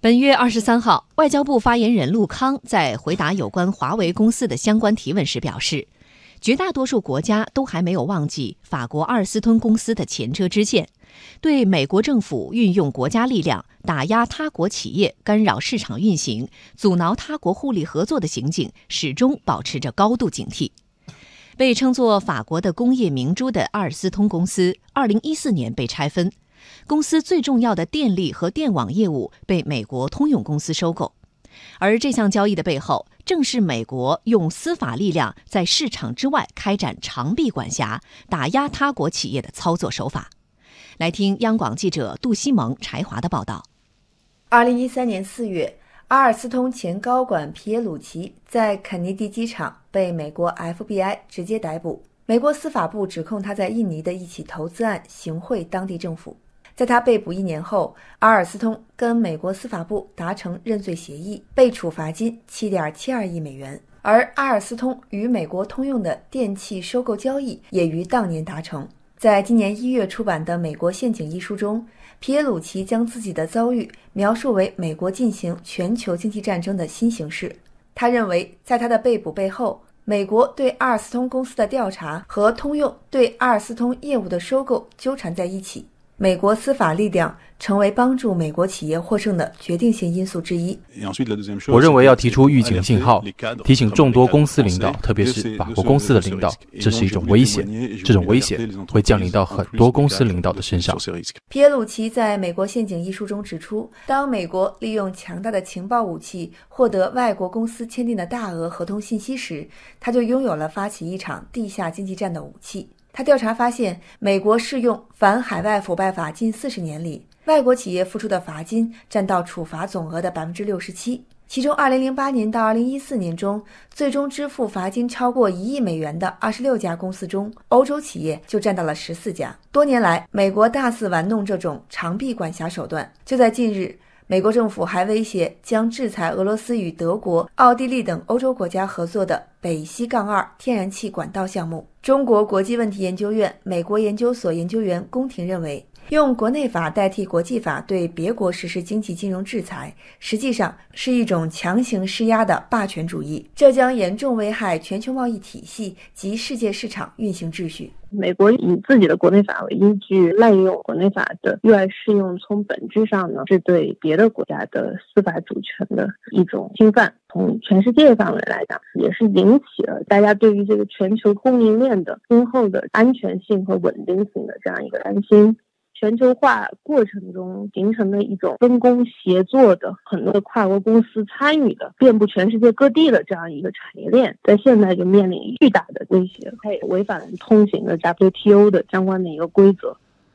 本月二十三号，外交部发言人陆康在回答有关华为公司的相关提问时表示，绝大多数国家都还没有忘记法国阿尔斯通公司的前车之鉴，对美国政府运用国家力量打压他国企业、干扰市场运行、阻挠他国互利合作的行径，始终保持着高度警惕。被称作法国的工业明珠的阿尔斯通公司，二零一四年被拆分。公司最重要的电力和电网业务被美国通用公司收购，而这项交易的背后，正是美国用司法力量在市场之外开展长臂管辖、打压他国企业的操作手法。来听央广记者杜西蒙、柴华的报道。二零一三年四月，阿尔斯通前高管皮耶鲁奇在肯尼迪机场被美国 FBI 直接逮捕，美国司法部指控他在印尼的一起投资案行贿当地政府。在他被捕一年后，阿尔斯通跟美国司法部达成认罪协议，被处罚金七点七二亿美元。而阿尔斯通与美国通用的电器收购交易也于当年达成。在今年一月出版的《美国陷阱》一书中，皮耶鲁奇将自己的遭遇描述为美国进行全球经济战争的新形势。他认为，在他的被捕背后，美国对阿尔斯通公司的调查和通用对阿尔斯通业务的收购纠缠在一起。美国司法力量成为帮助美国企业获胜的决定性因素之一。我认为要提出预警信号，提醒众多公司领导，特别是法国公司的领导，这是一种危险。这种危险会降临到很多公司领导的身上。皮耶鲁奇在《美国陷阱》一书中指出，当美国利用强大的情报武器获得外国公司签订的大额合同信息时，他就拥有了发起一场地下经济战的武器。他调查发现，美国适用反海外腐败法近四十年里，外国企业付出的罚金占到处罚总额的百分之六十七。其中，二零零八年到二零一四年中，最终支付罚金超过一亿美元的二十六家公司中，欧洲企业就占到了十四家。多年来，美国大肆玩弄这种长臂管辖手段。就在近日。美国政府还威胁将制裁俄罗斯与德国、奥地利等欧洲国家合作的北溪杠二天然气管道项目。中国国际问题研究院美国研究所研究员龚婷认为。用国内法代替国际法对别国实施经济金融制裁，实际上是一种强行施压的霸权主义，这将严重危害全球贸易体系及世界市场运行秩序。美国以自己的国内法为依据，滥用国内法的意外适用，从本质上呢，是对别的国家的司法主权的一种侵犯。从全世界范围来讲，也是引起了大家对于这个全球供应链的今后的安全性和稳定性的这样一个担心。全球化过程中形成的一种分工协作的很多的跨国公司参与的遍布全世界各地的这样一个产业链，在现在就面临巨大的威胁，它也违反了通行的 WTO 的相关的一个规则。